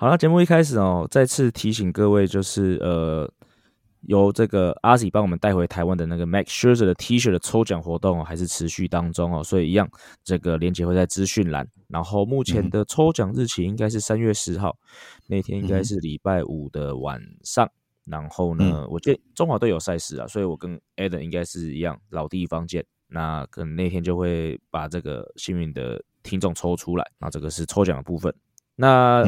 好了，节目一开始哦，再次提醒各位，就是呃，由这个阿 Z 帮我们带回台湾的那个 Max Scherzer 的 T 恤的抽奖活动哦，还是持续当中哦，所以一样，这个链接会在资讯栏。然后目前的抽奖日期应该是三月十号，那天应该是礼拜五的晚上。然后呢，我记得中华队有赛事啊，所以我跟 Adam 应该是一样，老地方见。那可能那天就会把这个幸运的听众抽出来。那这个是抽奖的部分。那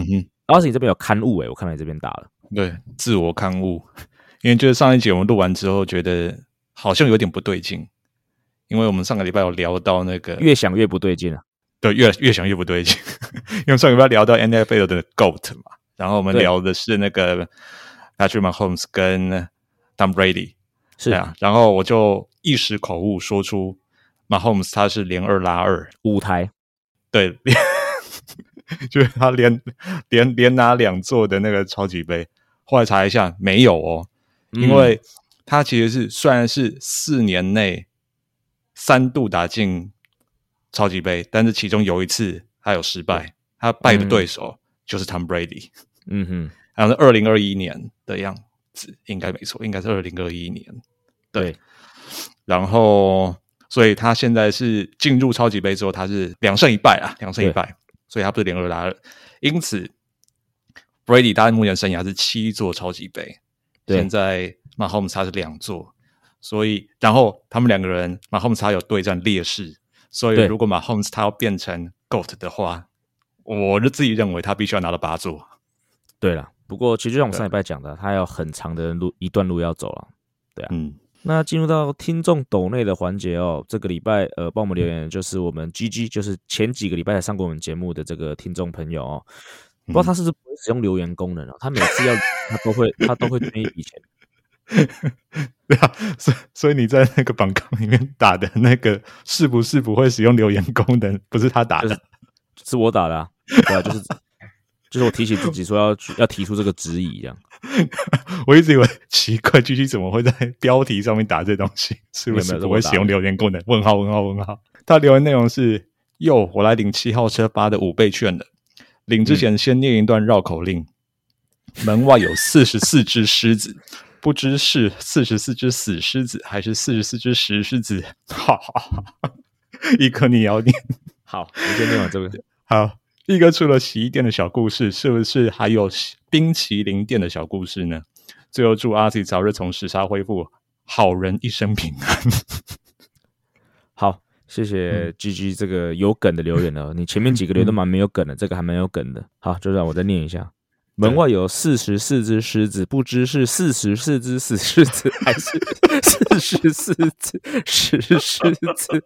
阿 Z 这边有刊物诶，我看到你这边打了。对，自我刊物，因为就是上一集我们录完之后，觉得好像有点不对劲，因为我们上个礼拜有聊到那个越想越不对劲啊。对，越越想越不对劲，因为上个礼拜聊到 NFL 的 GOAT 嘛，然后我们聊的是那个 Patrick Mahomes 跟 Tom Brady，是。啊，然后我就一时口误说出 Mahomes 他是连二拉二。五台，对。就是他连连连拿两座的那个超级杯，后来查一下没有哦，因为他其实是虽然是四年内三度打进超级杯，但是其中有一次他有失败，他败的对手就是 Tom Brady。嗯哼，好像是二零二一年的样子，应该没错，应该是二零二一年。对，然后所以他现在是进入超级杯之后，他是两胜一败啊，两胜一败。所以他不是连二打二，因此 Brady 他目前生涯是七座超级杯，现在 Mahomes 他是两座，所以然后他们两个人 Mahomes 他有对战劣势，所以如果 Mahomes 他要变成 GOAT 的话，我就自己认为他必须要拿到八座。对了，不过其实就像我上礼拜讲的，他有很长的路一段路要走了，对啊，嗯。那进入到听众抖内的环节哦，这个礼拜呃帮我们留言就是我们 G G，就是前几个礼拜才上过我们节目的这个听众朋友哦，不知道他是不是不会使用留言功能啊？他每次要 他都会他都会捐一笔钱，对啊，所所以你在那个榜纲里面打的那个是不是不会使用留言功能？不是他打的，是我打的，啊对啊，就是就是我提醒自己说要要提出这个质疑这样。我一直以为奇怪，G G 怎么会在标题上面打这东西？是不是不会使用留言功能？问号问号问号。他留言内容是：哟，我来领七号车发的五倍券了。领之前先念一段绕口令：门外有四十四只狮子，不知是四十四只死狮子还是四十四只石狮子。哈哈，一颗你要念。好，我先念完这个。好。一个除了洗衣店的小故事，是不是还有冰淇淋店的小故事呢？最后祝阿 Z 早日从时差恢复，好人一生平安。好，谢谢 G G 这个有梗的留言了。你前面几个留都蛮没有梗的，这个还蛮有梗的。好，就让我再念一下：门外有四十四只狮子，不知是四十四只死狮子还是四十四只石狮子。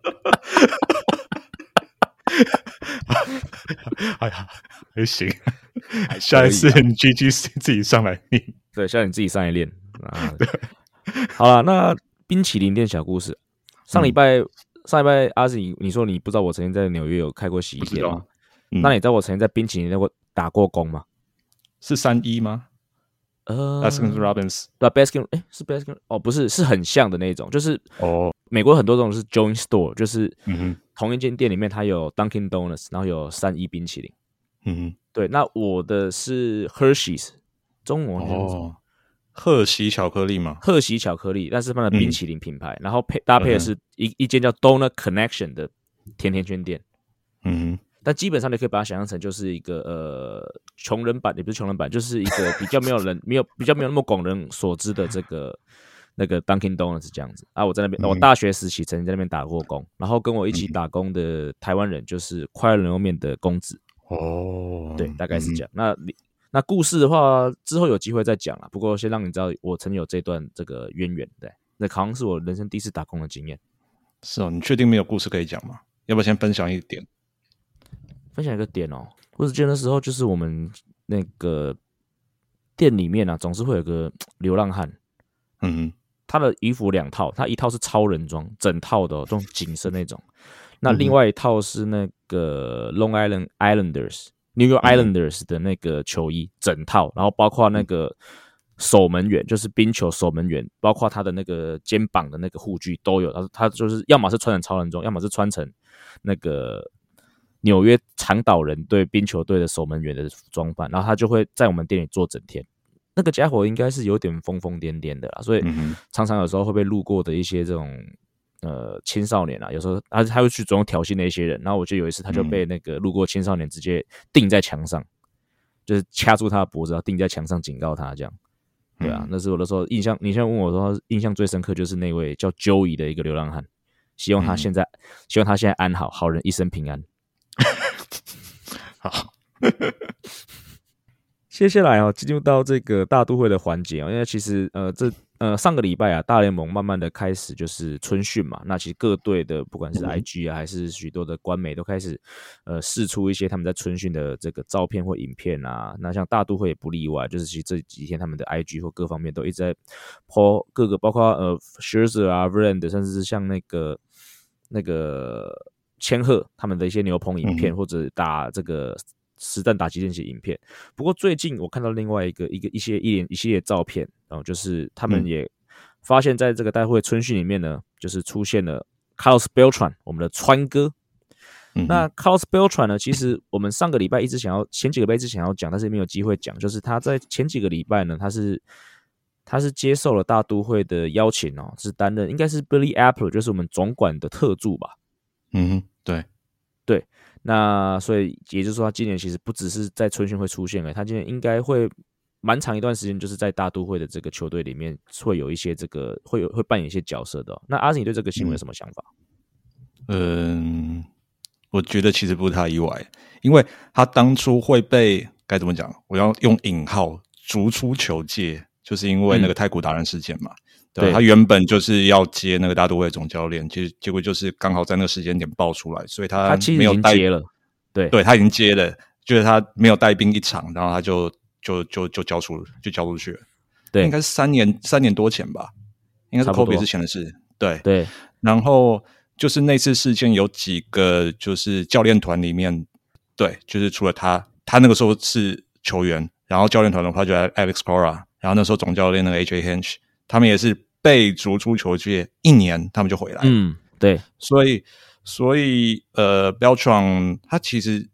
哎呀，还行。下一次你 G G 自己上来念，对，下你自己上来练啊。好了，那冰淇淋店小故事。上礼拜，上礼拜阿紫，你说你不知道我曾经在纽约有开过洗衣店吗？那你知道我曾经在冰淇淋店过打过工吗？是三一吗？呃，Baskin Robbins，对，Baskin，哎，是 Baskin，哦，不是，是很像的那种，就是哦，美国很多种是 Joint Store，就是嗯哼。同一间店里面，它有 Dunkin' Donuts，然后有三一冰淇淋。嗯，对。那我的是 Hershey's，中文哦，赫喜巧克力嘛，赫喜巧克力，但是放的冰淇淋品牌，然后配搭配的是一一间叫 Donut Connection 的甜甜圈店。嗯，但基本上你可以把它想象成就是一个呃穷人版，也不是穷人版，就是一个比较没有人没有比较没有那么广人所知的这个。那个 Dunkin' Donuts 这样子啊，我在那边，我大学时期曾经在那边打过工，然后跟我一起打工的台湾人就是快乐牛肉面的公子哦，对，大概是这样。那那故事的话，之后有机会再讲了。不过先让你知道，我曾有这段这个渊源，对，那好像是我人生第一次打工的经验。是哦，你确定没有故事可以讲吗？要不要先分享一点？分享一个点哦，我只记得那时候就是我们那个店里面啊，总是会有个 流浪汉，嗯，他的衣服两套，他一套是超人装，整套的这种紧身那种，那另外一套是那个 Long Island Islanders New York Islanders 的那个球衣，整套，然后包括那个。守门员就是冰球守门员，包括他的那个肩膀的那个护具都有。他他就是要么是穿成超人装，要么是穿成那个纽约长岛人对冰球队的守门员的装扮。然后他就会在我们店里坐整天。那个家伙应该是有点疯疯癫癫的啦，所以常常有时候会被路过的一些这种呃青少年啊，有时候他他会去主动挑衅那些人。然后我记得有一次他就被那个路过青少年直接钉在墙上，就是掐住他的脖子，然后钉在墙上警告他这样。对啊，那是我的时候印象。你现在问我说，印象最深刻就是那位叫 Joey 的一个流浪汉。希望他现在，希望他现在安好，好人一生平安。好。接下来哦，进入到这个大都会的环节哦，因为其实呃，这呃上个礼拜啊，大联盟慢慢的开始就是春训嘛，那其实各队的不管是 IG 啊，还是许多的官媒都开始呃试出一些他们在春训的这个照片或影片啊，那像大都会也不例外，就是其实这几天他们的 IG 或各方面都一直在 po 各个，包括呃 s h i r z e r 啊 v r a n d 甚至是像那个那个千鹤他们的一些牛棚影片，或者打这个。实弹打击练习影片，不过最近我看到另外一个一个一些一连一系列照片，然后就是他们也发现，在这个大会春训里面呢，就是出现了 Carlos Beltran，我们的川哥。那 Carlos Beltran 呢，其实我们上个礼拜一直想要，前几个礼拜一直想要讲，但是没有机会讲，就是他在前几个礼拜呢，他是他是接受了大都会的邀请哦，是担任应该是 Billy Apple，就是我们总管的特助吧。嗯哼，对对。那所以也就是说，他今年其实不只是在春训会出现了，他今年应该会蛮长一段时间，就是在大都会的这个球队里面会有一些这个会有会扮演一些角色的。那阿信，你对这个新闻有什么想法？嗯，我觉得其实不太意外，因为他当初会被该怎么讲？我要用引号逐出球界，就是因为那个太古达人事件嘛。对他原本就是要接那个大都会总教练，其实结果就是刚好在那个时间点爆出来，所以他没有带接了。对，对他已经接了，就是他没有带兵一场，然后他就就就就交出就交出去了。对，应该是三年三年多前吧，应该是 Kobe 之前的事。对对，然后就是那次事件有几个就是教练团里面，对，就是除了他，他那个时候是球员，然后教练团的话就 Alex Cora，然后那时候总教练那个 AJ Hinch，他们也是。被逐出球界一年，他们就回来。嗯，对，所以，所以，呃，Beltran 他其实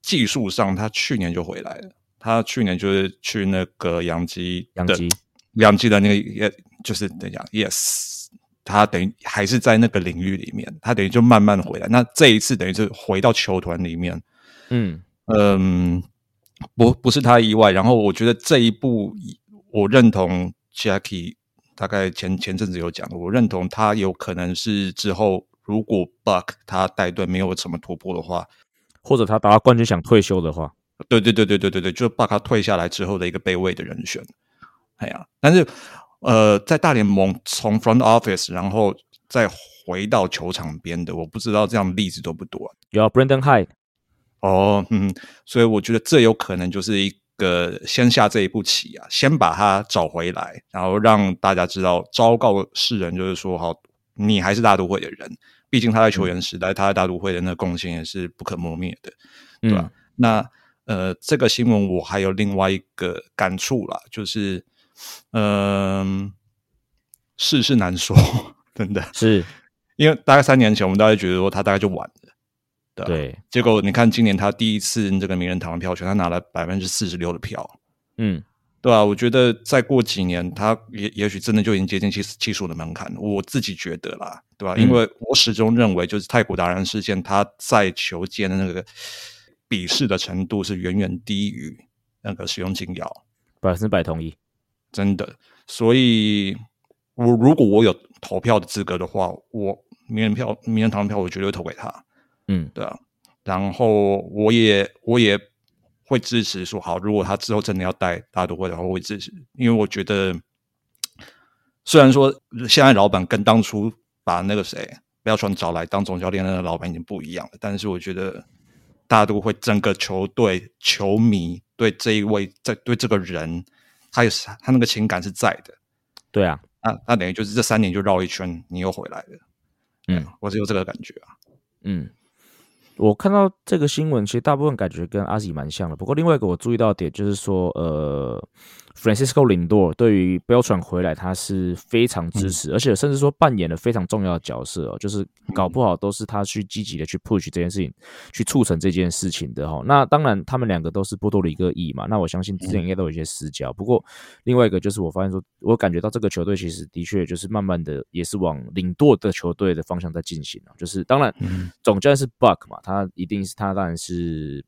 技术上，他去年就回来了。他去年就是去那个杨基，杨基，杨基的那个，也就是等一下，Yes，他等于还是在那个领域里面，他等于就慢慢回来。那这一次等于是回到球团里面，嗯嗯，不不是他意外。然后我觉得这一步，我认同 Jackie。大概前前阵子有讲，我认同他有可能是之后如果 Buck 他带队没有什么突破的话，或者他打到冠军想退休的话，对对对对对对对，就 Buck 他退下来之后的一个备位的人选。哎呀，但是呃，在大联盟从 Front Office 然后再回到球场边的，我不知道这样例子多不多。有 Brandon Hyde，哦，嗯，所以我觉得这有可能就是一。个先下这一步棋啊，先把他找回来，然后让大家知道，昭告世人，就是说，好，你还是大都会的人。毕竟他在球员时代，他在大都会的那贡献也是不可磨灭的，对吧？那呃，这个新闻我还有另外一个感触啦，就是，嗯，世事难说，真的是因为大概三年前，我们大家觉得说他大概就完了。对，结果你看，今年他第一次这个名人堂的票选，他拿了百分之四十六的票，嗯，对吧？我觉得再过几年，他也也许真的就已经接近七七十五的门槛。我自己觉得啦，对吧？因为我始终认为，就是太古达人事件，他在球界的那个鄙视的程度是远远低于那个使用禁药，百分之百同意，真的。所以，我如果我有投票的资格的话，我名人票、名人堂的票，我绝对投给他。嗯，对啊，然后我也我也会支持说好，如果他之后真的要带大都会的话，我会支持，因为我觉得虽然说现在老板跟当初把那个谁不要说找来当总教练那个老板已经不一样了，但是我觉得大都会整个球队球迷对这一位在对这个人他有他那个情感是在的。对啊，那那等于就是这三年就绕一圈，你又回来了。嗯，我是有这个感觉啊。嗯。我看到这个新闻，其实大部分感觉跟阿喜蛮像的。不过另外一个我注意到点就是说，呃，Francisco Lindor 对于 Beltran 回来他是非常支持，而且甚至说扮演了非常重要的角色哦，就是搞不好都是他去积极的去 push 这件事情，去促成这件事情的哈。那当然，他们两个都是波多黎各裔嘛，那我相信之前应该都有一些私交。不过另外一个就是我发现说，我感觉到这个球队其实的确就是慢慢的也是往领舵的球队的方向在进行啊。就是当然，总教练是 Buck 嘛。他一定是他当然是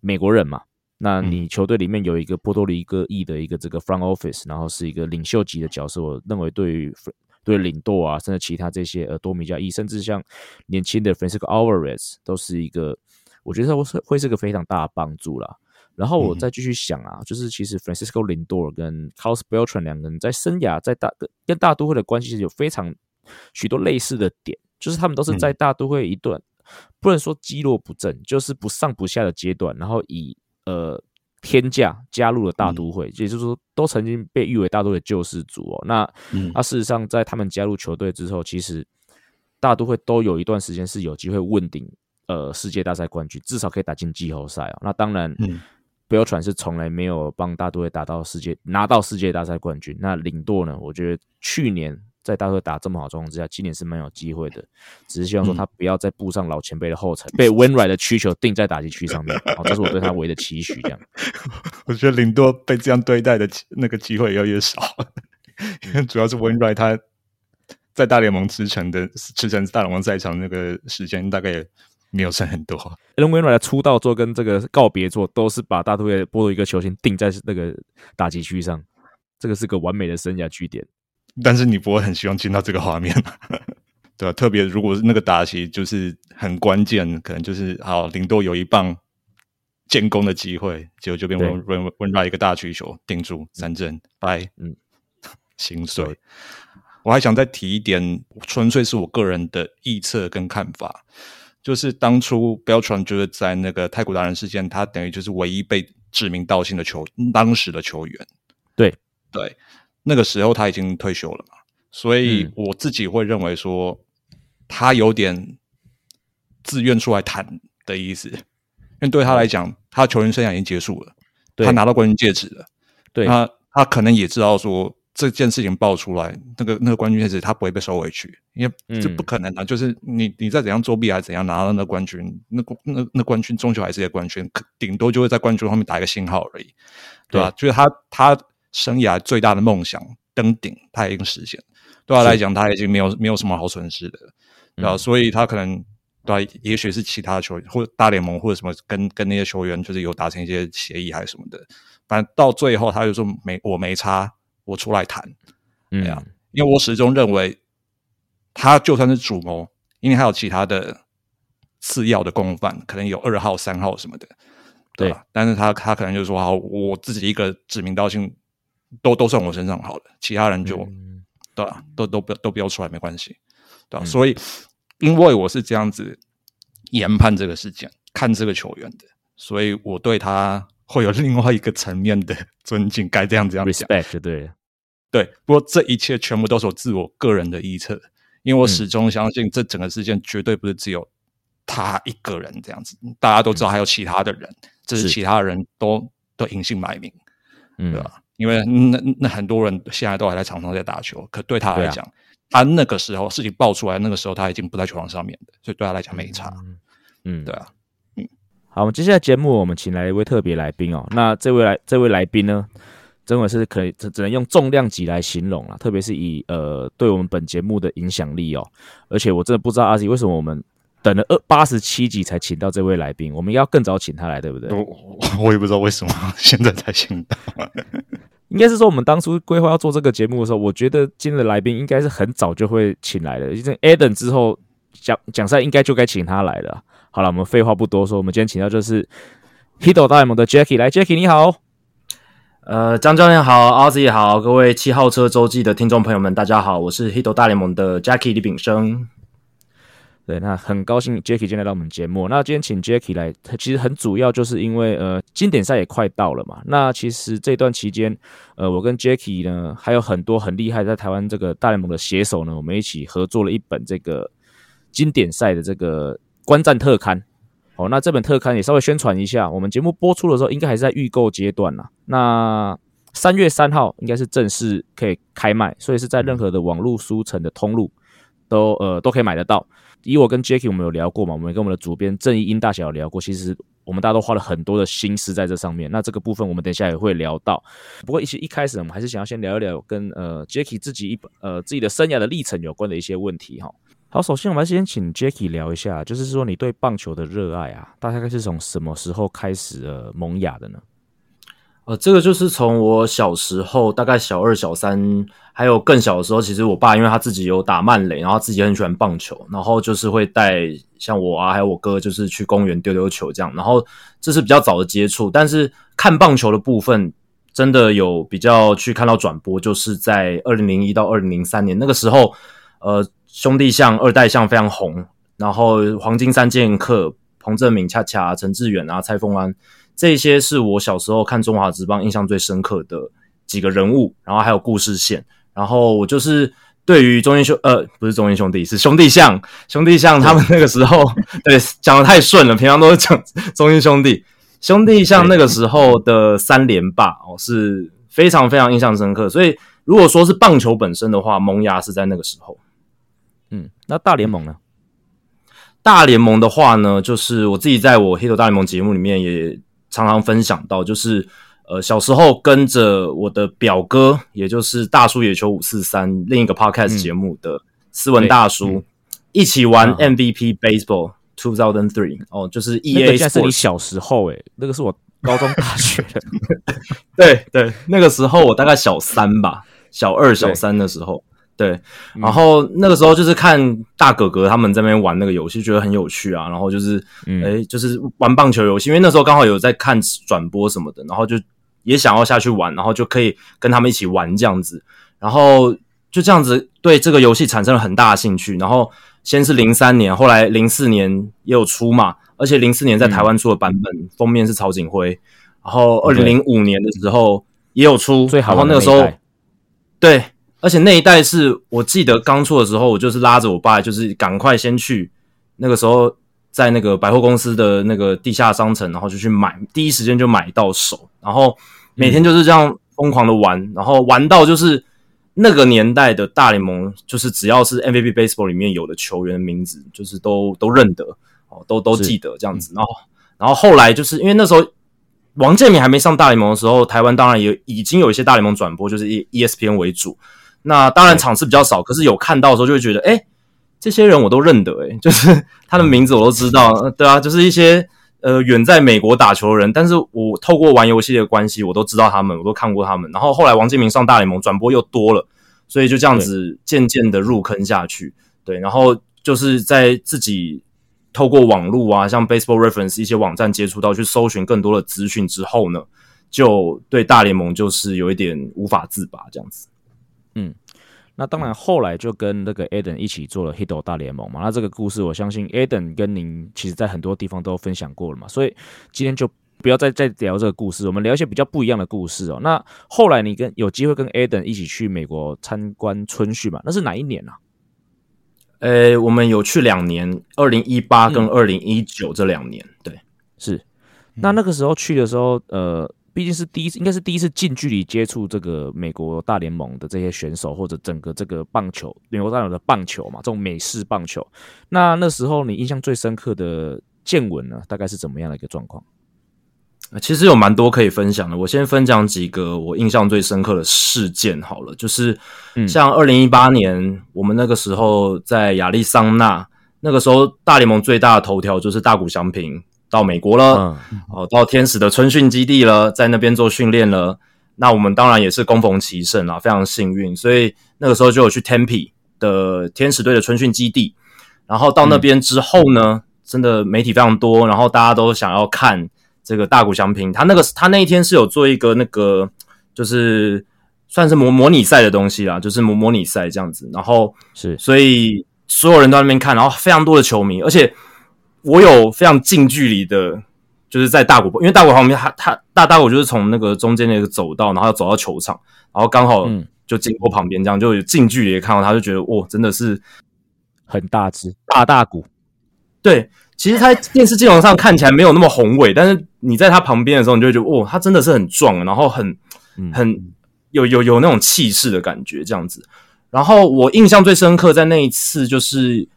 美国人嘛？那你球队里面有一个波多黎各裔的一个这个 front office，然后是一个领袖级的角色。我认为对于对领舵啊，甚至其他这些呃多米加裔，甚至像年轻的 Francisco Alvarez，都是一个我觉得会是会是个非常大的帮助啦。然后我再继续想啊，就是其实 Francisco Lindor 跟 Carlos Beltran 两个人在生涯在大跟大都会的关系是有非常许多类似的点，就是他们都是在大都会一段。不能说积弱不振，就是不上不下的阶段，然后以呃天价加入了大都会，也就是说都曾经被誉为大都会救世主哦。那那事实上，在他们加入球队之后，其实大都会都有一段时间是有机会问鼎呃世界大赛冠军，至少可以打进季后赛哦。那当然，标传是从来没有帮大都会打到世界拿到世界大赛冠军。那领舵呢？我觉得去年。在大哥打这么好状况之下，今年是蛮有机会的。只是希望说他不要再步上老前辈的后尘，被温软的需求定在打击区上面。好，这是我对他唯一的期许。这样，我觉得林多被这样对待的那个机会越来越少，因 为主要是温软他在大联盟驰骋的驰骋大联盟赛场那个时间大概也没有剩很多。温软的出道作跟这个告别作都是把大都会波多一个球星定在那个打击区上，这个是个完美的生涯据点。但是你不会很希望见到这个画面，对吧？特别如果是那个打席就是很关键，可能就是好林多有一棒建功的机会，结果就变温温温拉一个大曲球定住三振，拜，嗯，心碎。我还想再提一点，纯粹是我个人的臆测跟看法，就是当初 Beltran 就是在那个太古达人事件，他等于就是唯一被指名道姓的球当时的球员，对。对。那个时候他已经退休了嘛，所以我自己会认为说，他有点自愿出来谈的意思，因为对他来讲，他球员生涯已经结束了，他拿到冠军戒指了，对，他他可能也知道说这件事情爆出来，那个那个冠军戒指他不会被收回去，因为这不可能啊，就是你你再怎样作弊还是怎样拿到那冠军，那那那冠军终究还是一个冠军，顶多就会在冠军后面打一个星号而已，对吧？就是他他。生涯最大的梦想登顶，他已经实现。对他来讲，他已经没有没有什么好损失的，对吧？所以他可能对，也许是其他球员或者大联盟或者什么，跟跟那些球员就是有达成一些协议还是什么的。反正到最后，他就说没我没差，我出来谈。嗯，因为我始终认为，他就算是主谋，因为还有其他的次要的共犯，可能有二号、三号什么的，对吧？但是他他可能就说好，我自己一个指名道姓。都都算我身上好了，其他人就对吧？都都不都标出来没关系，对吧？所以，因为我是这样子研判这个事件，看这个球员的，所以我对他会有另外一个层面的尊敬，该这样这样讲，respect 对对。不过这一切全部都是我自我个人的臆测，因为我始终相信这整个事件绝对不是只有他一个人这样子，大家都知道还有其他的人，这是其他人都都隐姓埋名，嗯对吧？因为那那很多人现在都还在场上在打球，可对他来讲，他那个时候事情爆出来，那个时候他已经不在球场上面的，所以对他来讲没差。嗯，对啊，嗯，好，我们接下来节目我们请来一位特别来宾哦。那这位来这位来宾呢，真的是可以只只能用重量级来形容了，特别是以呃对我们本节目的影响力哦。而且我真的不知道阿 Z 为什么我们。等了二八十七集才请到这位来宾，我们要更早请他来，对不对？我我也不知道为什么 现在才请到，应该是说我们当初规划要做这个节目的时候，我觉得今日的来宾应该是很早就会请来的。因为 Eden 之后讲讲赛应该就该请他来了。好了，我们废话不多说，我们今天请到就是 Hito 大联盟的 Jackie 来，Jackie 你好，呃，张教练好，阿 Z 好，各位七号车周记的听众朋友们，大家好，我是 Hito 大联盟的 Jackie 李炳生。对，那很高兴 Jacky 今天来到我们节目。那今天请 Jacky 来，其实很主要就是因为呃，经典赛也快到了嘛。那其实这段期间，呃，我跟 Jacky 呢，还有很多很厉害在台湾这个大联盟的写手呢，我们一起合作了一本这个经典赛的这个观战特刊。哦，那这本特刊也稍微宣传一下，我们节目播出的时候，应该还是在预购阶段啦。那三月三号应该是正式可以开卖，所以是在任何的网络书城的通路都呃都可以买得到。以我跟 Jacky 我们有聊过嘛，我们跟我们的主编郑义英大小有聊过，其实我们大家都花了很多的心思在这上面。那这个部分我们等一下也会聊到。不过一些一开始我们还是想要先聊一聊跟呃 Jacky 自己一呃自己的生涯的历程有关的一些问题哈。好，首先我们先请 Jacky 聊一下，就是说你对棒球的热爱啊，大概是从什么时候开始呃萌芽的呢？呃，这个就是从我小时候，大概小二、小三，还有更小的时候，其实我爸因为他自己有打慢垒，然后自己很喜欢棒球，然后就是会带像我啊，还有我哥，就是去公园丢丢球这样。然后这是比较早的接触，但是看棒球的部分，真的有比较去看到转播，就是在二零零一到二零零三年那个时候，呃，兄弟像、二代像非常红，然后黄金三剑客、彭正明、恰恰、陈志远啊、蔡凤安。这些是我小时候看中华职棒印象最深刻的几个人物，然后还有故事线。然后我就是对于中英兄，呃，不是中英兄弟，是兄弟象，兄弟象他们那个时候，对，讲的太顺了，平常都是讲中英兄弟，兄弟象那个时候的三连霸哦，是非常非常印象深刻。所以如果说是棒球本身的话，萌芽是在那个时候。嗯，那大联盟呢？大联盟的话呢，就是我自己在我黑头大联盟节目里面也。常常分享到，就是呃小时候跟着我的表哥，也就是大叔野球五四三另一个 podcast 节目的斯文大叔，一起玩 MVP Baseball Two Thousand Three 哦，就是 E A。那是你小时候诶，那个是我高中大学的。对对，那个时候我大概小三吧，小二小三的时候。对，然后那个时候就是看大哥哥他们在那边玩那个游戏，觉得很有趣啊。然后就是，哎，就是玩棒球游戏，因为那时候刚好有在看转播什么的，然后就也想要下去玩，然后就可以跟他们一起玩这样子。然后就这样子对这个游戏产生了很大的兴趣。然后先是零三年，后来零四年也有出嘛，而且零四年在台湾出的版本封面是曹景辉。然后二零零五年的时候也有出，然后那个时候对。而且那一代是我记得刚出的时候，我就是拉着我爸，就是赶快先去那个时候在那个百货公司的那个地下商城，然后就去买，第一时间就买到手，然后每天就是这样疯狂的玩，然后玩到就是那个年代的大联盟，就是只要是 MVP Baseball 里面有的球员的名字，就是都都认得哦，都都记得这样子。然后，然后后来就是因为那时候王建民还没上大联盟的时候，台湾当然也已经有一些大联盟转播，就是以 ESPN 为主。那当然场次比较少，可是有看到的时候就会觉得，哎，这些人我都认得，哎，就是他的名字我都知道，对啊，就是一些呃远在美国打球的人，但是我透过玩游戏的关系，我都知道他们，我都看过他们。然后后来王建民上大联盟转播又多了，所以就这样子渐渐的入坑下去，对，然后就是在自己透过网络啊，像 Baseball Reference 一些网站接触到去搜寻更多的资讯之后呢，就对大联盟就是有一点无法自拔这样子。嗯，那当然，后来就跟那个 Eden 一起做了 Hito 大联盟嘛。那这个故事，我相信 Eden 跟您其实在很多地方都分享过了嘛。所以今天就不要再再聊这个故事，我们聊一些比较不一样的故事哦。那后来你跟有机会跟 Eden 一起去美国参观春训嘛？那是哪一年啊？呃，我们有去两年，二零一八跟二零一九这两年。对，是。那那个时候去的时候，呃。毕竟是第一次，应该是第一次近距离接触这个美国大联盟的这些选手，或者整个这个棒球，美国大联盟的棒球嘛，这种美式棒球。那那时候你印象最深刻的见闻呢，大概是怎么样的一个状况？其实有蛮多可以分享的。我先分享几个我印象最深刻的事件好了，就是像二零一八年，我们那个时候在亚利桑那，那个时候大联盟最大的头条就是大谷翔平。到美国了，哦，到天使的春训基地了，在那边做训练了。那我们当然也是攻逢其胜啊，非常幸运。所以那个时候就有去 Tempe 的天使队的春训基地。然后到那边之后呢，真的媒体非常多，然后大家都想要看这个大谷翔平。他那个他那一天是有做一个那个，就是算是模模拟赛的东西啦，就是模模拟赛这样子。然后是，所以所有人都在那边看，然后非常多的球迷，而且我有非常近距离的，就是在大谷，因为大谷旁边，他他大大谷就是从那个中间那个走道，然后要走到球场，然后刚好就经过旁边，这样就有近距离看到他，就觉得哇，真的是很大只大大谷。对，其实他 电视镜头上看起来没有那么宏伟，但是你在他旁边的时候，你就觉得哇，他真的是很壮，然后很很有有有那种气势的感觉，这样子。然后我印象最深刻，在那一次就是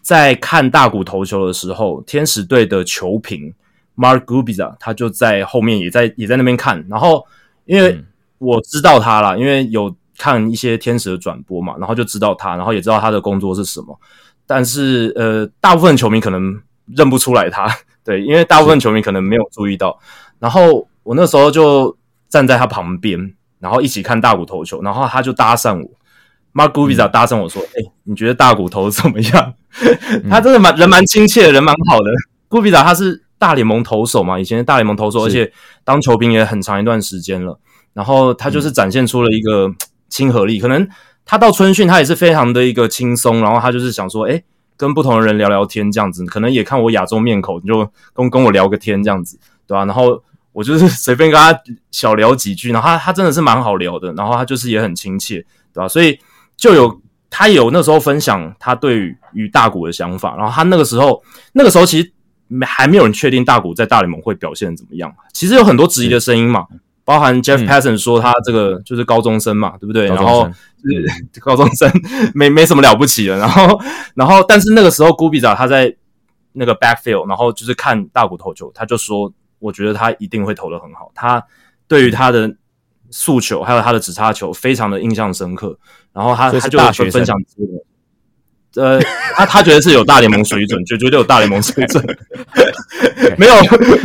在看大谷投球的时候，天使队的球评 Mark Gubbiza 他就在后面也在也在那边看。然后因为我知道他了，因为有看一些天使的转播嘛，然后就知道他，然后也知道他的工作是什么。但是呃，大部分球迷可能认不出来他，对，因为大部分球迷可能没有注意到。然后我那时候就站在他旁边，然后一起看大谷投球，然后他就搭讪我。Mark Gubbiza 搭讪我说：“哎，你觉得大骨头怎么样？他真的蛮人蛮亲切，人蛮好的。Gubbiza 他是大联盟投手嘛，以前大联盟投手，而且当球兵也很长一段时间了。然后他就是展现出了一个亲和力。可能他到春训，他也是非常的一个轻松。然后他就是想说，哎，跟不同的人聊聊天这样子。可能也看我亚洲面孔，就跟跟我聊个天这样子，对吧？然后我就是随便跟他小聊几句，然后他他真的是蛮好聊的。然后他就是也很亲切，对吧？所以。就有他有那时候分享他对于大谷的想法，然后他那个时候那个时候其实没还没有人确定大谷在大联盟会表现怎么样，其实有很多质疑的声音嘛，包含 Jeff Passan 说他这个就是高中生嘛，对不对？然后是高中生 没没什么了不起的，然后然后但是那个时候 Gubbiza 他在那个 backfield，然后就是看大谷投球，他就说我觉得他一定会投的很好，他对于他的。速球还有他的直插球非常的印象深刻，然后他他就分享呃，他他觉得是有大联盟水准，就绝对有大联盟水准，没有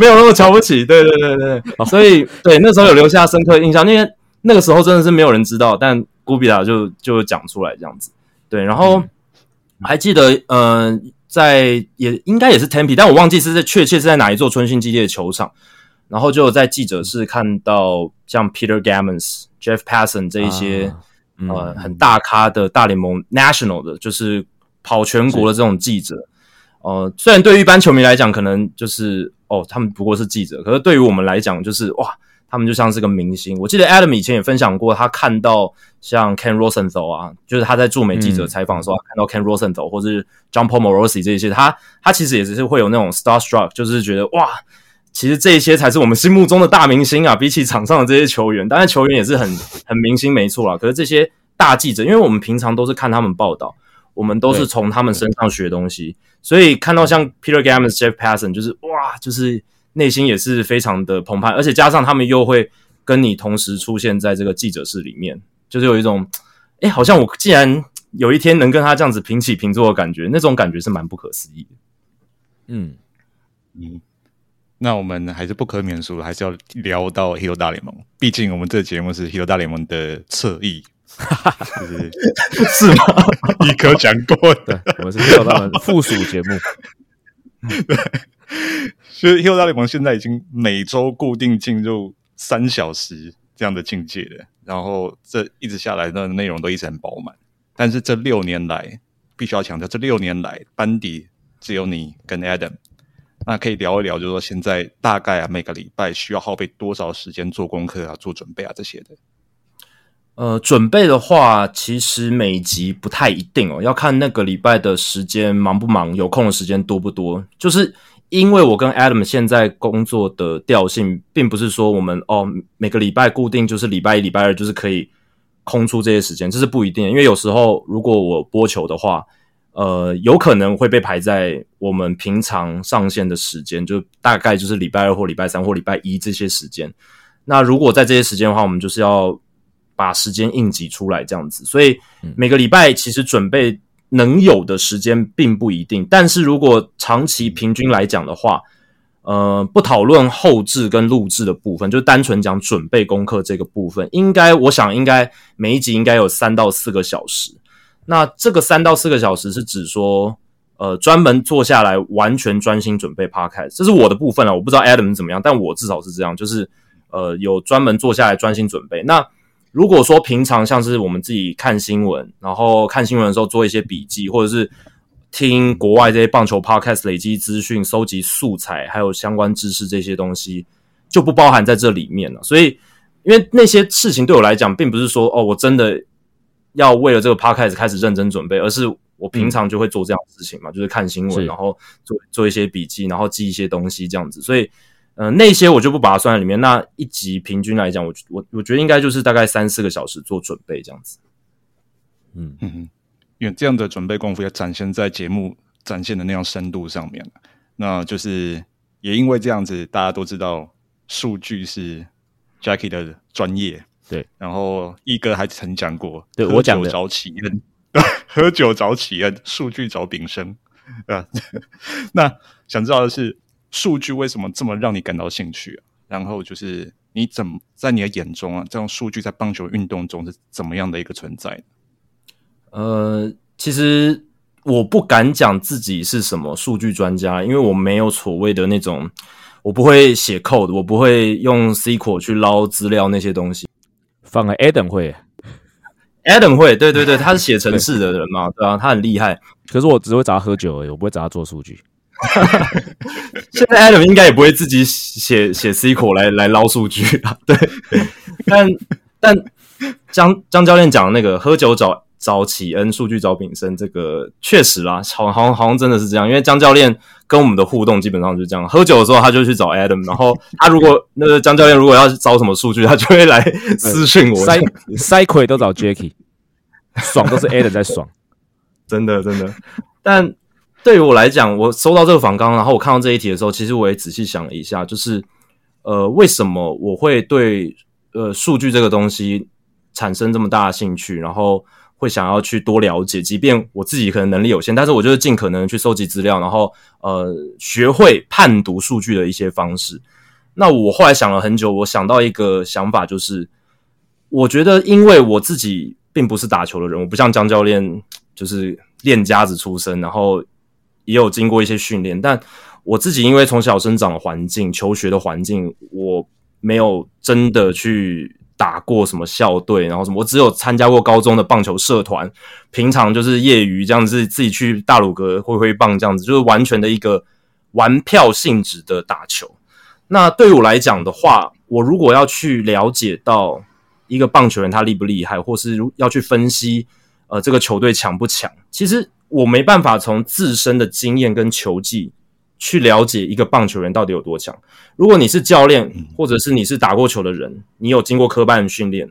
没有那么瞧不起，对对对对，所以对那时候有留下深刻印象，因为那个时候真的是没有人知道，但古比达就就讲出来这样子，对，然后还记得呃，在也应该也是 Tempe，但我忘记是在确切是在哪一座春训基地的球场。然后就在记者室看到像 Peter Gammons、Jeff Passan 这一些呃很大咖的大联盟 National 的，就是跑全国的这种记者。呃，虽然对于一般球迷来讲，可能就是哦，他们不过是记者，可是对于我们来讲，就是哇，他们就像是个明星。我记得 Adam 以前也分享过，他看到像 Ken Rosenthal 啊，就是他在驻美记者采访的时候看到 Ken Rosenthal 或是 John Paul Morosi 这些，他他其实也只是会有那种 starstruck，就是觉得哇。其实这些才是我们心目中的大明星啊！比起场上的这些球员，当然球员也是很很明星，没错啦。可是这些大记者，因为我们平常都是看他们报道，我们都是从他们身上学东西，所以看到像 Peter Gammons、Jeff Passan，就是哇，就是内心也是非常的澎湃，而且加上他们又会跟你同时出现在这个记者室里面，就是有一种，哎，好像我既然有一天能跟他这样子平起平坐的感觉，那种感觉是蛮不可思议的。嗯嗯。那我们还是不可免俗，还是要聊到《h e r o 大联盟》。毕竟我们这个节目是《h e r o 大联盟》的侧翼，是 是吗？一哥讲过的，我们是《h e r o 大联盟》附属节目。对，所以《h e r o 大联盟》现在已经每周固定进入三小时这样的境界了。然后这一直下来的内容都一直很饱满。但是这六年来，必须要强调，这六年来班底只有你跟 Adam。那可以聊一聊，就是说现在大概啊，每个礼拜需要耗费多少时间做功课啊、做准备啊这些的。呃，准备的话，其实每集不太一定哦，要看那个礼拜的时间忙不忙，有空的时间多不多。就是因为我跟 Adam 现在工作的调性，并不是说我们哦每个礼拜固定就是礼拜一、礼拜二就是可以空出这些时间，这是不一定。因为有时候如果我播球的话。呃，有可能会被排在我们平常上线的时间，就大概就是礼拜二或礼拜三或礼拜一这些时间。那如果在这些时间的话，我们就是要把时间应急出来这样子。所以每个礼拜其实准备能有的时间并不一定，但是如果长期平均来讲的话，呃，不讨论后置跟录制的部分，就单纯讲准备功课这个部分，应该我想应该每一集应该有三到四个小时。那这个三到四个小时是指说，呃，专门坐下来完全专心准备 podcast，这是我的部分了。我不知道 Adam 怎么样，但我至少是这样，就是呃，有专门坐下来专心准备。那如果说平常像是我们自己看新闻，然后看新闻的时候做一些笔记，或者是听国外这些棒球 podcast 累积资讯、收集素材，还有相关知识这些东西，就不包含在这里面了。所以，因为那些事情对我来讲，并不是说哦，我真的要为了这个 podcast 开始认真准备，而是我平常就会做这样的事情嘛，就是看新闻，然后做做一些笔记，然后记一些东西这样子。所以。呃，那些我就不把它算在里面。那一集平均来讲，我我我觉得应该就是大概三四个小时做准备这样子。嗯嗯，因为这样的准备功夫要展现在节目展现的那样深度上面那就是也因为这样子，大家都知道数据是 Jackie 的专业。对，然后一哥还曾讲过，对我讲的找起恩，喝酒找起恩，数据找炳生啊。那想知道的是。数据为什么这么让你感到兴趣啊？然后就是你怎么在你的眼中啊，这种数据在棒球运动中是怎么样的一个存在？呃，其实我不敢讲自己是什么数据专家，因为我没有所谓的那种，我不会写 code，我不会用 SQL 去捞资料那些东西。放个 Adam 会，Adam 会，对对对，他是写 程式的人嘛，对啊，他很厉害。可是我只会找他喝酒而已，我不会找他做数据。现在 Adam 应该也不会自己写写 SQL 来来捞数据啊。对，但但江江教练讲那个喝酒找找启恩，数据找炳生，这个确实啦，好好像好像真的是这样。因为江教练跟我们的互动基本上就是这样，喝酒的时候他就去找 Adam，然后他如果 那个江教练如果要找什么数据，他就会来私讯我。塞塞奎都找 Jacky，爽都是 Adam 在爽，真的真的，但。对于我来讲，我收到这个访纲，然后我看到这一题的时候，其实我也仔细想了一下，就是呃，为什么我会对呃数据这个东西产生这么大的兴趣，然后会想要去多了解，即便我自己可能能力有限，但是我就是尽可能去收集资料，然后呃学会判读数据的一些方式。那我后来想了很久，我想到一个想法，就是我觉得因为我自己并不是打球的人，我不像江教练，就是练家子出身，然后。也有经过一些训练，但我自己因为从小生长的环境、求学的环境，我没有真的去打过什么校队，然后什么，我只有参加过高中的棒球社团，平常就是业余这样子，自己去大鲁阁挥挥棒这样子，就是完全的一个玩票性质的打球。那对我来讲的话，我如果要去了解到一个棒球员他厉不厉害，或是要去分析呃这个球队强不强，其实。我没办法从自身的经验跟球技去了解一个棒球员到底有多强。如果你是教练，或者是你是打过球的人，你有经过科班训练，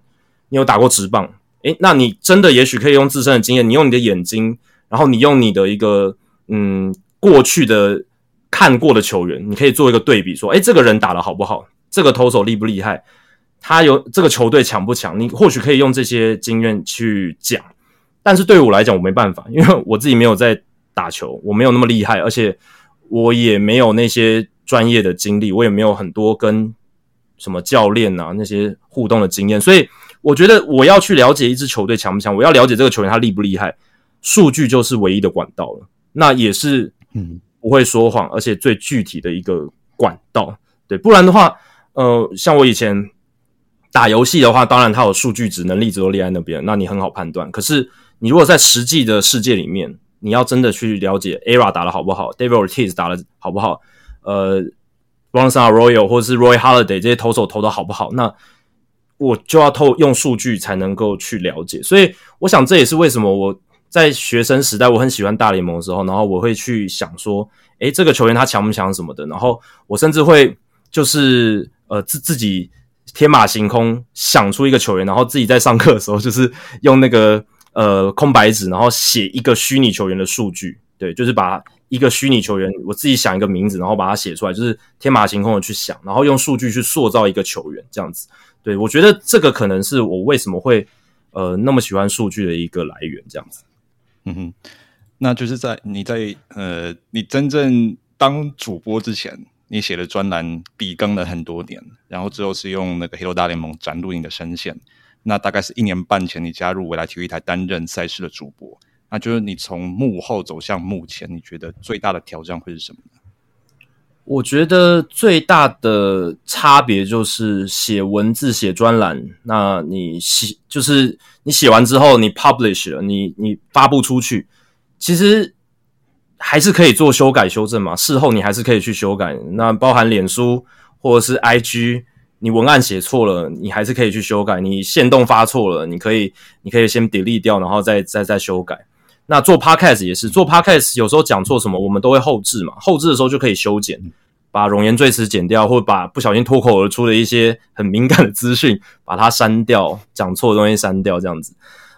你有打过直棒，诶，那你真的也许可以用自身的经验，你用你的眼睛，然后你用你的一个嗯过去的看过的球员，你可以做一个对比，说，诶，这个人打的好不好？这个投手厉不厉害？他有这个球队强不强？你或许可以用这些经验去讲。但是对于我来讲，我没办法，因为我自己没有在打球，我没有那么厉害，而且我也没有那些专业的经历，我也没有很多跟什么教练啊那些互动的经验，所以我觉得我要去了解一支球队强不强，我要了解这个球员他厉不厉害，数据就是唯一的管道了，那也是嗯。不会说谎，而且最具体的一个管道，对，不然的话，呃，像我以前打游戏的话，当然它有数据值，能力值都列在那边，那你很好判断，可是。你如果在实际的世界里面，你要真的去了解 ERA 打的好不好，David Ortiz 打的好不好，呃 r o n s o n Royal 或者是 Roy Holiday 这些投手投的好不好，那我就要透用数据才能够去了解。所以，我想这也是为什么我在学生时代我很喜欢大联盟的时候，然后我会去想说，诶，这个球员他强不强什么的，然后我甚至会就是呃自自己天马行空想出一个球员，然后自己在上课的时候就是用那个。呃，空白纸，然后写一个虚拟球员的数据，对，就是把一个虚拟球员，我自己想一个名字，然后把它写出来，就是天马行空的去想，然后用数据去塑造一个球员，这样子。对我觉得这个可能是我为什么会呃那么喜欢数据的一个来源，这样子。嗯哼，那就是在你在呃你真正当主播之前，你写的专栏笔耕了很多年，然后之后是用那个黑 o 大联盟展露你的声线。那大概是一年半前，你加入未来体育台担任赛事的主播。那就是你从幕后走向幕前，你觉得最大的挑战会是什么呢？我觉得最大的差别就是写文字、写专栏。那你写就是你写完之后，你 publish 了，你你发布出去，其实还是可以做修改修正嘛。事后你还是可以去修改。那包含脸书或者是 IG，你文案写错了，你还是可以去修改。你线动发错了，你可以你可以先 delete 掉，然后再再再修改。那做 podcast 也是做 podcast，有时候讲错什么，我们都会后置嘛。后置的时候就可以修剪，把容颜赘词剪掉，或者把不小心脱口而出的一些很敏感的资讯把它删掉，讲错的东西删掉这样子。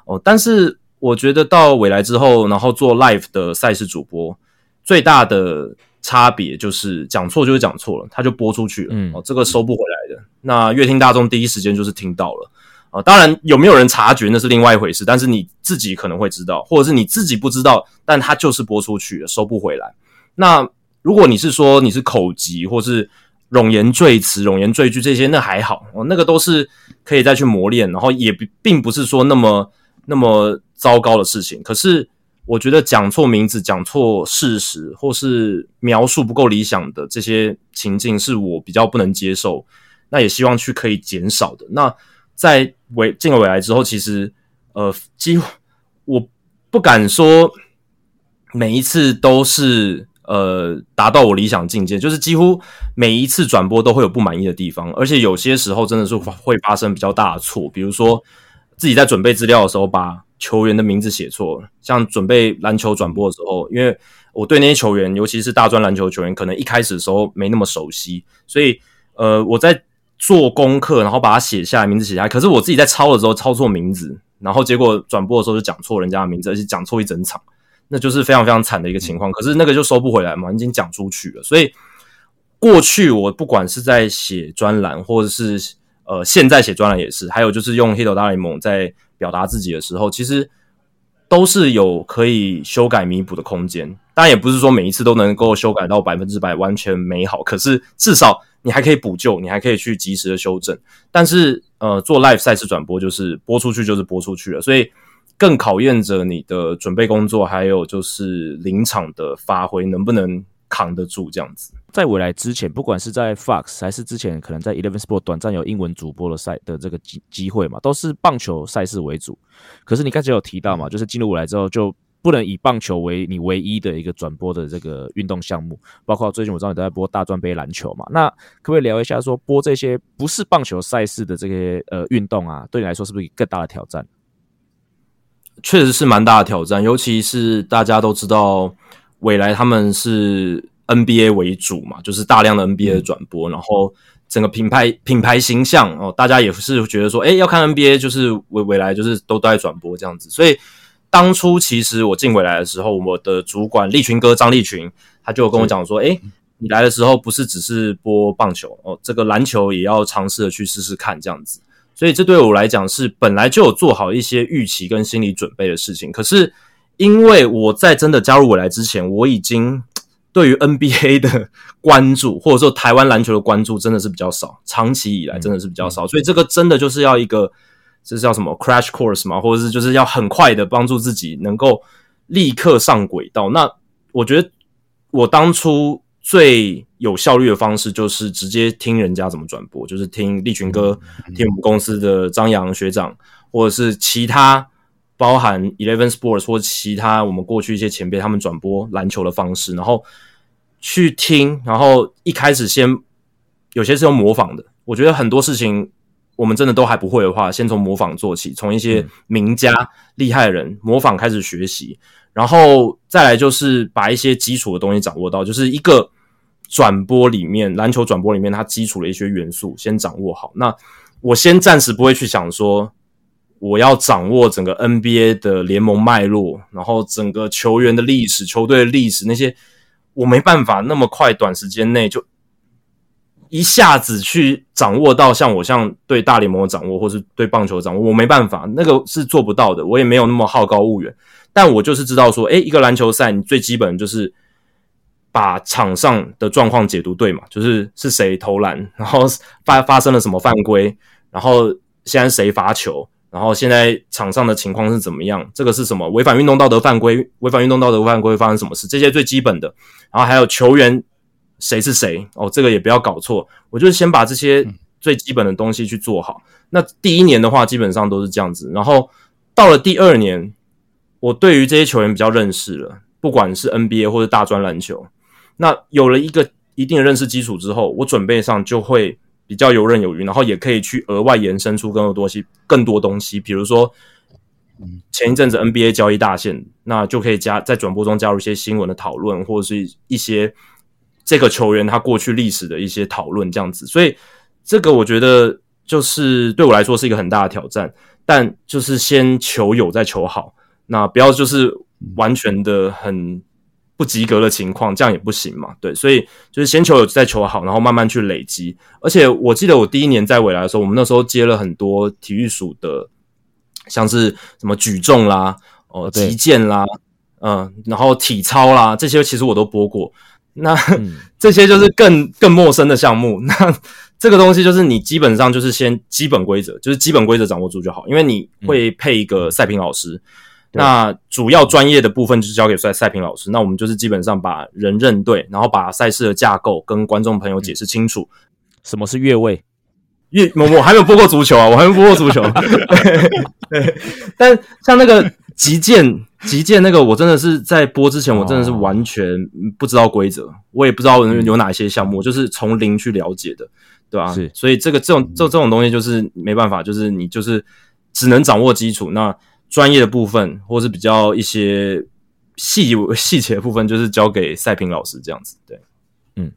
哦，但是我觉得到未来之后，然后做 live 的赛事主播，最大的差别就是讲错就是讲错了，它就播出去了，嗯，哦，这个收不回来的。那乐听大众第一时间就是听到了。啊，当然有没有人察觉那是另外一回事，但是你自己可能会知道，或者是你自己不知道，但它就是播出去了，收不回来。那如果你是说你是口疾，或是冗言赘词、冗言赘句这些，那还好，哦，那个都是可以再去磨练，然后也并不是说那么那么糟糕的事情。可是我觉得讲错名字、讲错事实，或是描述不够理想的这些情境，是我比较不能接受，那也希望去可以减少的。那在未进了未来之后，其实呃，几乎我不敢说每一次都是呃达到我理想境界，就是几乎每一次转播都会有不满意的地方，而且有些时候真的是会发生比较大的错，比如说自己在准备资料的时候把球员的名字写错了，像准备篮球转播的时候，因为我对那些球员，尤其是大专篮球球员，可能一开始的时候没那么熟悉，所以呃我在。做功课，然后把它写下来，名字写下来。可是我自己在抄的时候抄错名字，然后结果转播的时候就讲错人家的名字，而且讲错一整场，那就是非常非常惨的一个情况。可是那个就收不回来嘛，已经讲出去了。所以过去我不管是在写专栏，或者是呃现在写专栏也是，还有就是用《黑头大联盟》在表达自己的时候，其实都是有可以修改弥补的空间。当然也不是说每一次都能够修改到百分之百完全美好，可是至少。你还可以补救，你还可以去及时的修正，但是呃，做 live 赛事转播就是播出去就是播出去了，所以更考验着你的准备工作，还有就是临场的发挥能不能扛得住这样子。在未来之前，不管是在 Fox 还是之前可能在 Eleven Sport 短暂有英文主播的赛的这个机机会嘛，都是棒球赛事为主。可是你刚才有提到嘛，就是进入未来之后就。不能以棒球为你唯一的一个转播的这个运动项目，包括最近我知道你都在播大专杯篮球嘛，那可不可以聊一下说播这些不是棒球赛事的这些呃运动啊，对你来说是不是更大的挑战？确实是蛮大的挑战，尤其是大家都知道未来他们是 NBA 为主嘛，就是大量的 NBA 的转播，然后整个品牌品牌形象哦，大家也是觉得说，哎，要看 NBA 就是未未来就是都都在转播这样子，所以。当初其实我进回来的时候，我的主管立群哥张立群，他就跟我讲说：“哎，你来的时候不是只是播棒球哦，这个篮球也要尝试的去试试看这样子。”所以这对我来讲是本来就有做好一些预期跟心理准备的事情。可是因为我在真的加入我来之前，我已经对于 NBA 的关注或者说台湾篮球的关注真的是比较少，长期以来真的是比较少。所以这个真的就是要一个。这是叫什么 crash course 嘛，或者是就是要很快的帮助自己能够立刻上轨道。那我觉得我当初最有效率的方式就是直接听人家怎么转播，就是听立群哥、听我们公司的张扬学长，或者是其他包含 Eleven Sports 或其他我们过去一些前辈他们转播篮球的方式，然后去听，然后一开始先有些是用模仿的。我觉得很多事情。我们真的都还不会的话，先从模仿做起，从一些名家厉害的人模仿开始学习，然后再来就是把一些基础的东西掌握到，就是一个转播里面篮球转播里面它基础的一些元素先掌握好。那我先暂时不会去想说我要掌握整个 NBA 的联盟脉络，然后整个球员的历史、球队的历史那些，我没办法那么快短时间内就。一下子去掌握到像我像对大联盟的掌握，或是对棒球的掌握，我没办法，那个是做不到的。我也没有那么好高骛远，但我就是知道说，诶，一个篮球赛，你最基本就是把场上的状况解读对嘛，就是是谁投篮，然后发发生了什么犯规，然后现在谁罚球，然后现在场上的情况是怎么样，这个是什么违反运动道德犯规，违反运动道德犯规发生什么事，这些最基本的，然后还有球员。谁是谁哦，这个也不要搞错。我就是先把这些最基本的东西去做好。那第一年的话，基本上都是这样子。然后到了第二年，我对于这些球员比较认识了，不管是 NBA 或者大专篮球，那有了一个一定的认识基础之后，我准备上就会比较游刃有余，然后也可以去额外延伸出更多东西，更多东西。比如说，前一阵子 NBA 交易大限，那就可以加在转播中加入一些新闻的讨论，或者是一些这个球员他过去历史的一些讨论，这样子。所以这个我觉得。就是对我来说是一个很大的挑战，但就是先求有再求好，那不要就是完全的很不及格的情况，这样也不行嘛。对，所以就是先求有再求好，然后慢慢去累积。而且我记得我第一年在未来的时候，我们那时候接了很多体育署的，像是什么举重啦、哦击剑啦，嗯，然后体操啦这些，其实我都播过。那 这些就是更更陌生的项目，那。这个东西就是你基本上就是先基本规则，就是基本规则掌握住就好，因为你会配一个赛评老师，那主要专业的部分就是交给赛赛平老师。那我们就是基本上把人认对，然后把赛事的架构跟观众朋友解释清楚。什么是越位？越我我还没有播过足球啊，我还没播过足球。对，但像那个击剑，击剑那个，我真的是在播之前，我真的是完全不知道规则，我也不知道有哪些项目，就是从零去了解的。对吧？是，所以这个这种这这种东西就是没办法，就是你就是只能掌握基础，那专业的部分或是比较一些细细节的部分，就是交给赛平老师这样子。对，嗯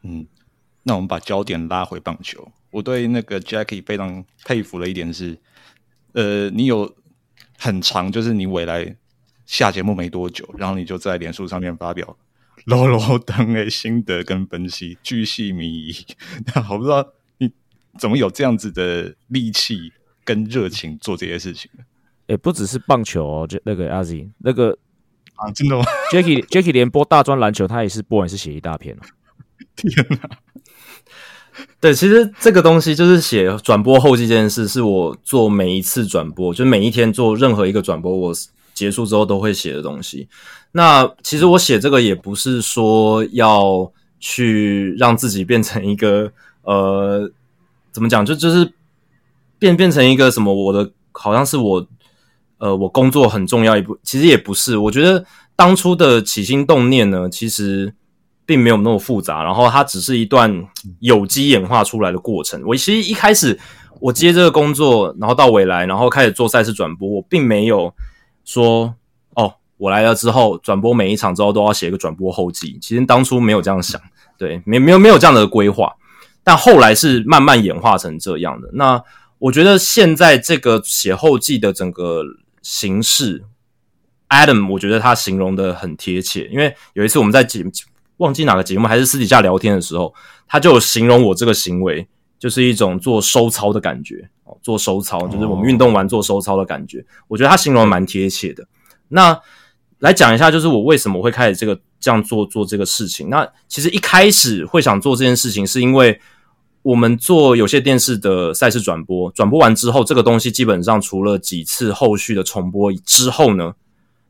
嗯。那我们把焦点拉回棒球，我对那个 Jackie 非常佩服的一点是，呃，你有很长，就是你未来下节目没多久，然后你就在脸书上面发表。罗罗登的心得跟分析，巨细靡遗。那我不知道你怎么有这样子的力气跟热情做这些事情也不只是棒球哦，就那个阿 Z 那个啊，真的吗？Jacky Jacky 连播大专篮球，他也是播完是写一大篇哦。天哪！对，其实这个东西就是写转播后记这件事，是我做每一次转播，就每一天做任何一个转播，我结束之后都会写的东西。那其实我写这个也不是说要去让自己变成一个呃，怎么讲？就就是变变成一个什么？我的好像是我呃，我工作很重要一部，其实也不是。我觉得当初的起心动念呢，其实并没有那么复杂，然后它只是一段有机演化出来的过程。我其实一开始我接这个工作，然后到未来，然后开始做赛事转播，我并没有说哦。我来了之后，转播每一场之后都要写一个转播后记。其实当初没有这样想，对，没没有没有这样的规划。但后来是慢慢演化成这样的。那我觉得现在这个写后记的整个形式，Adam，我觉得他形容的很贴切。因为有一次我们在节忘记哪个节目，还是私底下聊天的时候，他就形容我这个行为就是一种做收操的感觉哦，做收操就是我们运动完做收操的感觉。我觉得他形容的蛮贴切的。那来讲一下，就是我为什么会开始这个这样做做这个事情。那其实一开始会想做这件事情，是因为我们做有些电视的赛事转播，转播完之后，这个东西基本上除了几次后续的重播之后呢，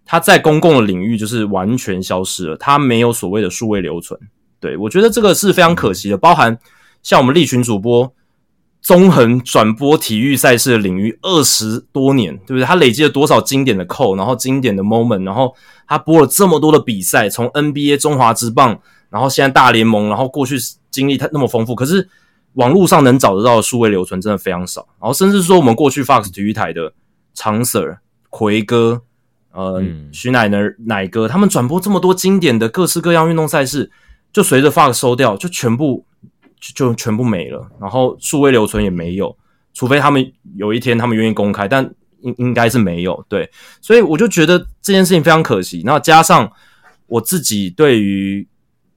它在公共的领域就是完全消失了，它没有所谓的数位留存。对我觉得这个是非常可惜的，包含像我们立群主播。纵横转播体育赛事的领域二十多年，对不对？他累积了多少经典的扣，然后经典的 moment，然后他播了这么多的比赛，从 NBA、中华之棒，然后现在大联盟，然后过去经历他那么丰富，可是网络上能找得到的数位留存真的非常少。然后甚至说，我们过去 Fox 体育台的长 Sir、奎哥、呃徐奶奶、奶哥，他们转播这么多经典的各式各样运动赛事，就随着 Fox 收掉，就全部。就全部没了，然后数位留存也没有，除非他们有一天他们愿意公开，但应应该是没有。对，所以我就觉得这件事情非常可惜。那加上我自己对于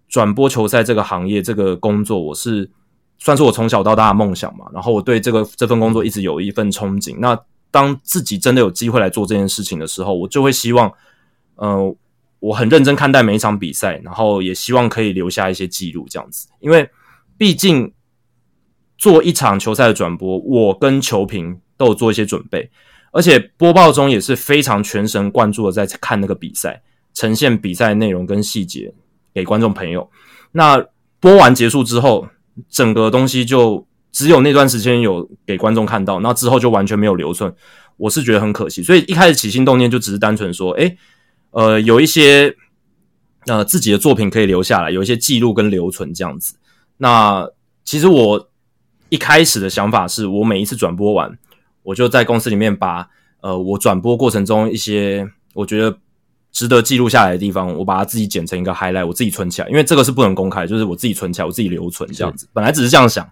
转播球赛这个行业这个工作，我是算是我从小到大的梦想嘛。然后我对这个这份工作一直有一份憧憬。那当自己真的有机会来做这件事情的时候，我就会希望，呃，我很认真看待每一场比赛，然后也希望可以留下一些记录，这样子，因为。毕竟做一场球赛的转播，我跟球评都有做一些准备，而且播报中也是非常全神贯注的在看那个比赛，呈现比赛内容跟细节给观众朋友。那播完结束之后，整个东西就只有那段时间有给观众看到，那之后就完全没有留存。我是觉得很可惜，所以一开始起心动念就只是单纯说，哎，呃，有一些呃自己的作品可以留下来，有一些记录跟留存这样子。那其实我一开始的想法是我每一次转播完，我就在公司里面把呃我转播过程中一些我觉得值得记录下来的地方，我把它自己剪成一个 highlight，我自己存起来，因为这个是不能公开，就是我自己存起来，我自己留存这样子。本来只是这样想，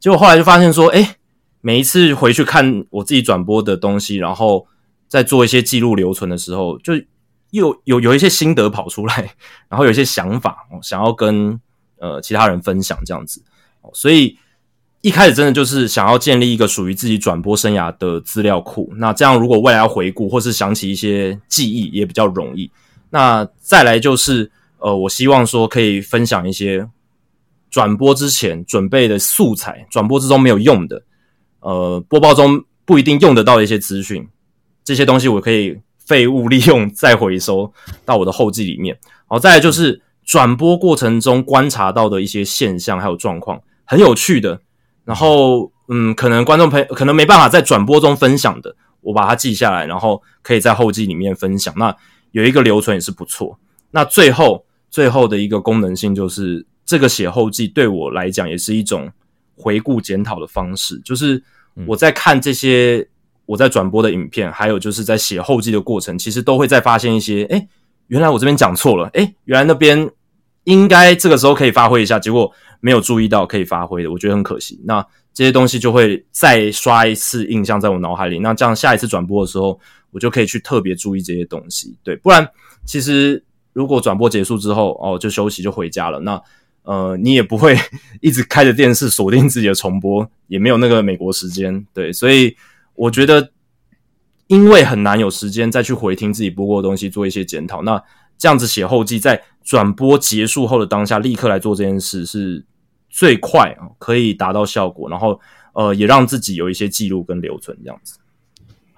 结果后来就发现说，哎。每一次回去看我自己转播的东西，然后再做一些记录留存的时候，就又有有一些心得跑出来，然后有一些想法想要跟呃其他人分享这样子。所以一开始真的就是想要建立一个属于自己转播生涯的资料库。那这样如果未来回顾或是想起一些记忆也比较容易。那再来就是呃，我希望说可以分享一些转播之前准备的素材，转播之中没有用的。呃，播报中不一定用得到的一些资讯，这些东西我可以废物利用再回收到我的后记里面。好，再来就是转播过程中观察到的一些现象还有状况，很有趣的。然后，嗯，可能观众朋友可能没办法在转播中分享的，我把它记下来，然后可以在后记里面分享。那有一个留存也是不错。那最后最后的一个功能性就是，这个写后记对我来讲也是一种。回顾检讨的方式，就是我在看这些我在转播的影片，还有就是在写后记的过程，其实都会在发现一些，哎，原来我这边讲错了，哎，原来那边应该这个时候可以发挥一下，结果没有注意到可以发挥的，我觉得很可惜。那这些东西就会再刷一次印象在我脑海里，那这样下一次转播的时候，我就可以去特别注意这些东西。对，不然其实如果转播结束之后，哦，就休息就回家了，那。呃，你也不会一直开着电视锁定自己的重播，也没有那个美国时间，对，所以我觉得，因为很难有时间再去回听自己播过的东西，做一些检讨。那这样子写后记，在转播结束后的当下，立刻来做这件事，是最快，可以达到效果，然后呃，也让自己有一些记录跟留存，这样子。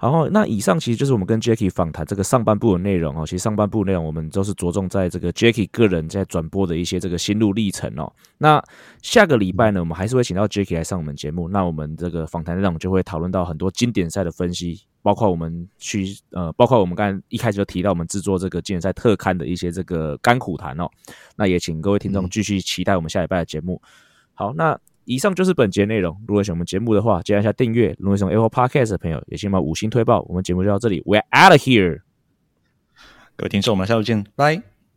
然后，那以上其实就是我们跟 Jackie 访谈这个上半部的内容哦。其实上半部内容我们都是着重在这个 Jackie 个人在转播的一些这个心路历程哦。那下个礼拜呢，我们还是会请到 Jackie 来上我们节目。那我们这个访谈内容就会讨论到很多经典赛的分析，包括我们去呃，包括我们刚才一开始就提到我们制作这个经典赛特刊的一些这个甘苦谈哦。那也请各位听众继续期待我们下礼拜的节目。好，那。以上就是本节内容。如果喜欢我们节目的话，记得一下订阅。如果喜欢 Apple Podcast 的朋友，也请把五星推爆。我们节目就到这里，We're out of here。各位听众，我们下周见，拜。